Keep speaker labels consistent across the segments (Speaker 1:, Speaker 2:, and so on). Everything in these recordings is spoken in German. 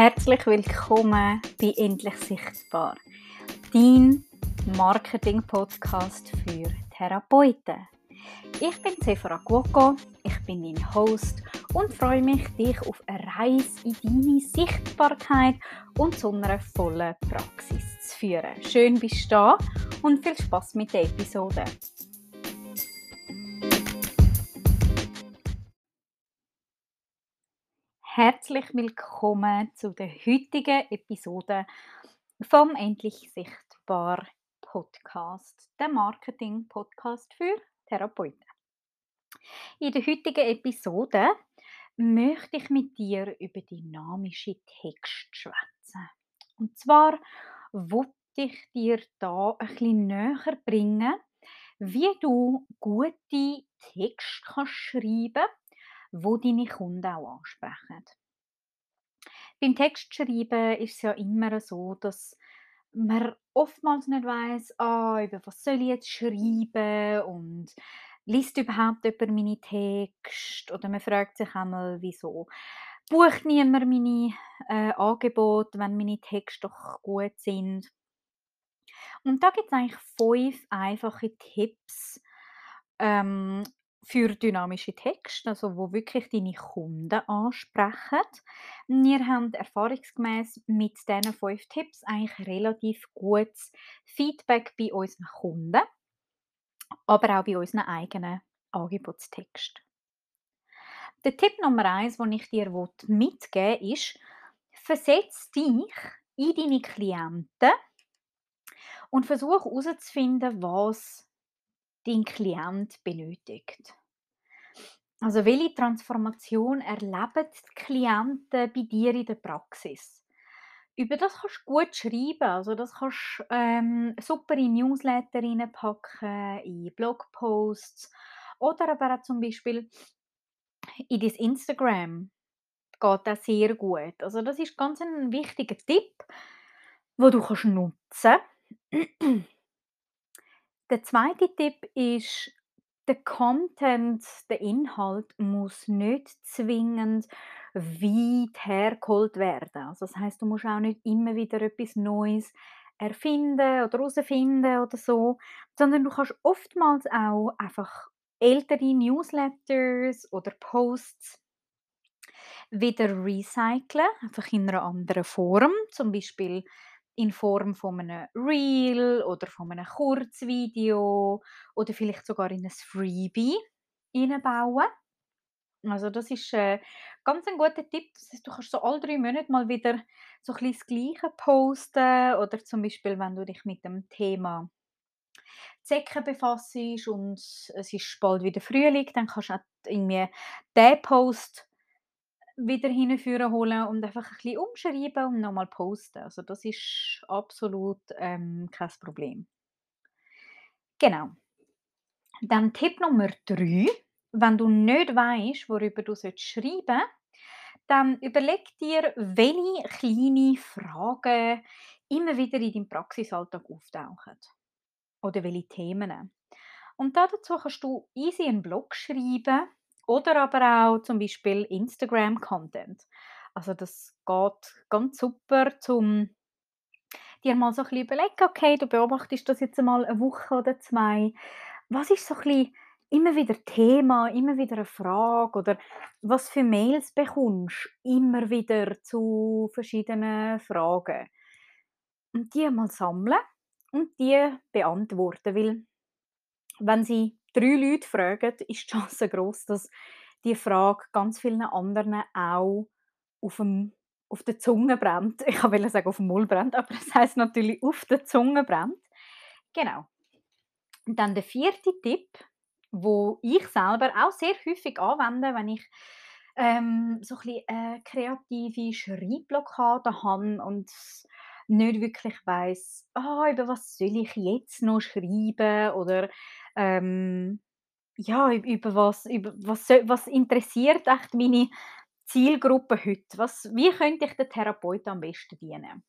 Speaker 1: Herzlich willkommen bei Endlich Sichtbar, dein Marketing-Podcast für Therapeuten. Ich bin Sephora Guoco, ich bin dein Host und freue mich, dich auf eine Reise in deine Sichtbarkeit und zu einer vollen Praxis zu führen. Schön bist du da und viel Spaß mit der Episode. Herzlich willkommen zu der heutigen Episode vom Endlich Sichtbar Podcast, der Marketing-Podcast für Therapeuten. In der heutigen Episode möchte ich mit dir über dynamische Text schwätzen. Und zwar wollte ich dir da ein bisschen näher bringen, wie du gute Texte kannst schreiben wo deine Kunden auch ansprechen. Beim Textschreiben ist es ja immer so, dass man oftmals nicht weiß, ah, über was soll ich jetzt schreiben und liest überhaupt jemand meine Texte oder man fragt sich einmal, wieso bucht niemand meine äh, Angebote, wenn meine Texte doch gut sind. Und da gibt es eigentlich fünf einfache Tipps, ähm, für dynamische Texte, also wo wirklich deine Kunden ansprechen. Wir haben erfahrungsgemäß mit diesen fünf Tipps eigentlich relativ gutes Feedback bei unseren Kunden, aber auch bei unseren eigenen Angebotstext. Der Tipp Nummer eins, den ich dir mitgeben will, ist, versetz dich in deine Klienten und versuche herauszufinden, was dein Klient benötigt. Also welche Transformation erleben die Klienten bei dir in der Praxis? Über das kannst du gut schreiben, also das kannst du ähm, super in Newsletter reinpacken, in Blogposts oder aber auch zum Beispiel in dein Instagram geht das sehr gut. Also das ist ganz ein wichtiger Tipp, wo du kannst nutzen. Der zweite Tipp ist, der Content, der Inhalt muss nicht zwingend weit hergeholt werden. Also das heißt, du musst auch nicht immer wieder etwas Neues erfinden oder herausfinden oder so, sondern du kannst oftmals auch einfach ältere Newsletters oder Posts wieder recyceln, einfach in einer anderen Form. Zum Beispiel in Form von einem Reel oder von einem Kurzvideo oder vielleicht sogar in ein Freebie einbauen. Also das ist äh, ganz ein guter Tipp. Das heißt, du kannst so alle drei Monate mal wieder so ein das Gleiche posten oder zum Beispiel, wenn du dich mit dem Thema Zecken befasst und es ist bald wieder Frühling, dann kannst du auch irgendwie den Post wieder hinführen holen und einfach ein bisschen umschreiben und nochmal posten. Also das ist absolut ähm, kein Problem. Genau. Dann Tipp Nummer drei: Wenn du nicht weißt, worüber du schreiben sollst, dann überleg dir, welche kleine Fragen immer wieder in deinem Praxisalltag auftauchen. Oder welche Themen. Und dazu kannst du easy einen Blog schreiben oder aber auch zum Beispiel Instagram-Content. Also das geht ganz super, um dir mal so ein bisschen überlegen, okay, du beobachtest das jetzt mal eine Woche oder zwei. Was ist so ein bisschen immer wieder Thema, immer wieder eine Frage oder was für Mails bekommst immer wieder zu verschiedenen Fragen. Und die mal sammeln und die beantworten, weil wenn sie drei Leute fragen, ist die Chance groß, dass die Frage ganz vielen anderen auch auf, dem, auf der Zunge brennt. Ich wollte sagen, auf dem Mund brennt, aber das heißt natürlich auf der Zunge brennt. Genau. Und dann der vierte Tipp, wo ich selber auch sehr häufig anwende, wenn ich ähm, so ein bisschen äh, kreative Schreibblockade habe und nicht wirklich weiß, ah, über was soll ich jetzt noch schreiben oder ähm, ja, über was, über was, was interessiert echt meine Zielgruppe heute? Was, wie könnte ich den Therapeuten am besten dienen?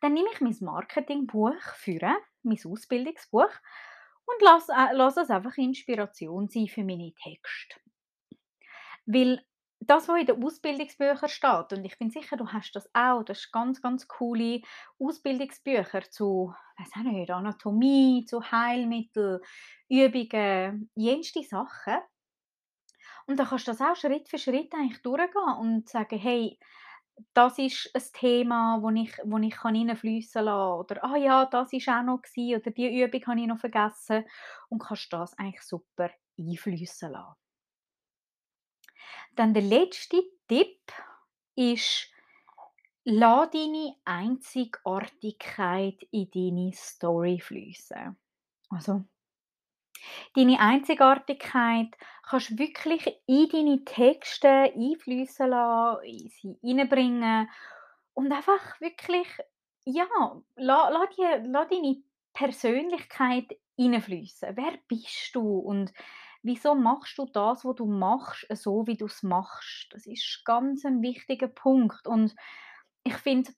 Speaker 1: Dann nehme ich mein Marketingbuch für mein Ausbildungsbuch und lasse, äh, lasse es einfach Inspiration sein für meine Texte. Weil das, was in den Ausbildungsbüchern steht und ich bin sicher, du hast das auch, das ist ganz, ganz coole Ausbildungsbücher zu, auch nicht, Anatomie, zu Heilmittel, Übungen, jenste Sachen. Und dann kannst du das auch Schritt für Schritt eigentlich durchgehen und sagen: «Hey, das ist ein Thema, wo ich wo ich kann lassen» oder «Ah ja, das war auch noch gewesen» oder «Die Übung habe ich noch vergessen» und kannst das eigentlich super einfliessen lassen. Dann der letzte Tipp ist: Lass deine Einzigartigkeit in deine Story fließen. Also Deine Einzigartigkeit kannst du wirklich in deine Texte einfließen lassen, sie hineinbringen und einfach wirklich, ja, la lass die lass deine Persönlichkeit hineinfließen. Wer bist du und wieso machst du das, was du machst, so wie du es machst? Das ist ganz ein wichtiger Punkt und ich finde,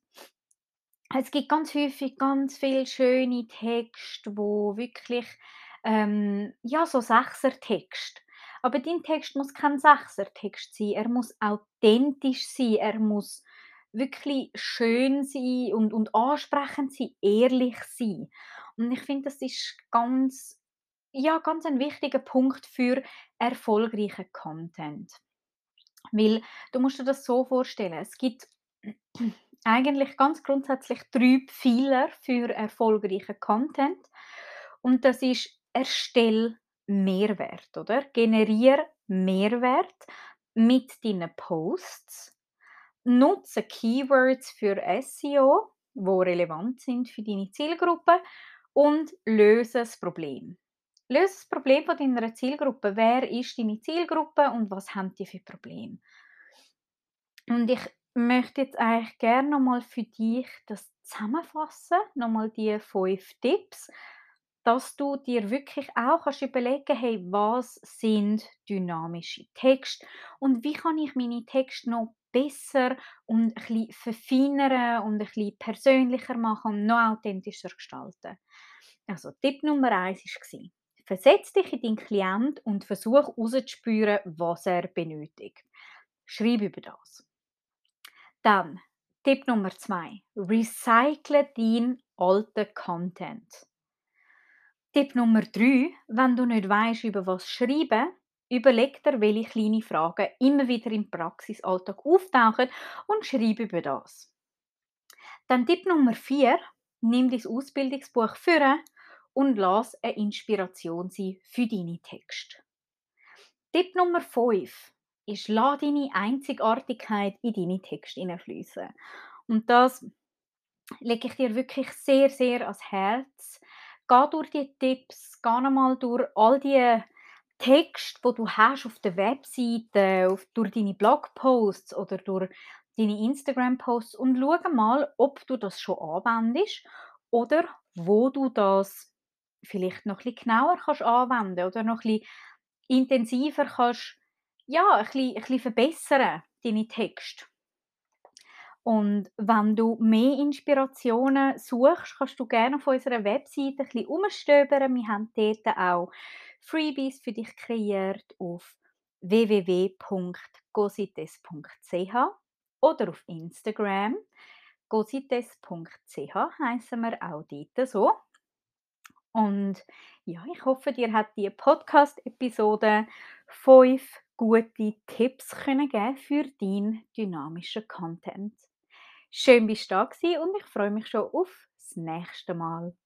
Speaker 1: es gibt ganz häufig ganz viele schöne Texte, wo wirklich ähm, ja, so Sechsertext. Aber dein Text muss kein Sechsertext sein. Er muss authentisch sein. Er muss wirklich schön sein und, und ansprechend sein, ehrlich sein. Und ich finde, das ist ganz, ja, ganz ein wichtiger Punkt für erfolgreichen Content. Weil du musst dir das so vorstellen, es gibt eigentlich ganz grundsätzlich drei Pfeiler für erfolgreichen Content. Und das ist erstell Mehrwert, oder? Generier Mehrwert mit deinen Posts. Nutze Keywords für SEO, wo relevant sind für deine Zielgruppe und löse das Problem. Löse das Problem von deiner Zielgruppe. Wer ist deine Zielgruppe und was haben die für Probleme? Und ich möchte jetzt eigentlich gerne nochmal für dich das zusammenfassen, nochmal die fünf Tipps, dass du dir wirklich auch kannst überlegen hey, was sind dynamische Texte und wie kann ich meine Texte noch besser und ein bisschen verfeinern und ein bisschen persönlicher machen und noch authentischer gestalten. Also Tipp Nummer eins war, versetz dich in deinen Klient und versuch herauszuspüren, was er benötigt. Schreib über das. Dann Tipp Nummer zwei: Recycle deinen alten Content. Tipp Nummer drei: Wenn du nicht weißt, über was schreiben, überleg dir, welche kleine Fragen immer wieder im Praxisalltag auftauchen und schreib über das. Dann Tipp Nummer vier: Nimm dein Ausbildungsbuch für und lass eine Inspiration sein für deine Texte. Tipp Nummer 5 ist, lass deine Einzigartigkeit in deine Texte hineinfließen. Und das lege ich dir wirklich sehr, sehr ans Herz, Geh durch die Tipps, geh einmal durch all die Texte, die du hast auf der Webseite, auf durch deine Blogposts oder durch deine Instagram-Posts und schau mal, ob du das schon anwendest oder wo du das vielleicht noch ein genauer kannst anwenden oder noch ein intensiver kannst, ja, ein bisschen, ein bisschen verbessern, deine Texte. Und wenn du mehr Inspirationen suchst, kannst du gerne auf unserer Webseite ein bisschen umstöbern. Wir haben dort auch Freebies für dich kreiert auf www.gosites.ch oder auf Instagram. gosites.ch heißen wir auch dort so. Und ja, ich hoffe, dir hat die Podcast-Episode fünf gute Tipps können geben für deinen dynamischen Content. Schön, bist du da und ich freue mich schon auf das nächste Mal.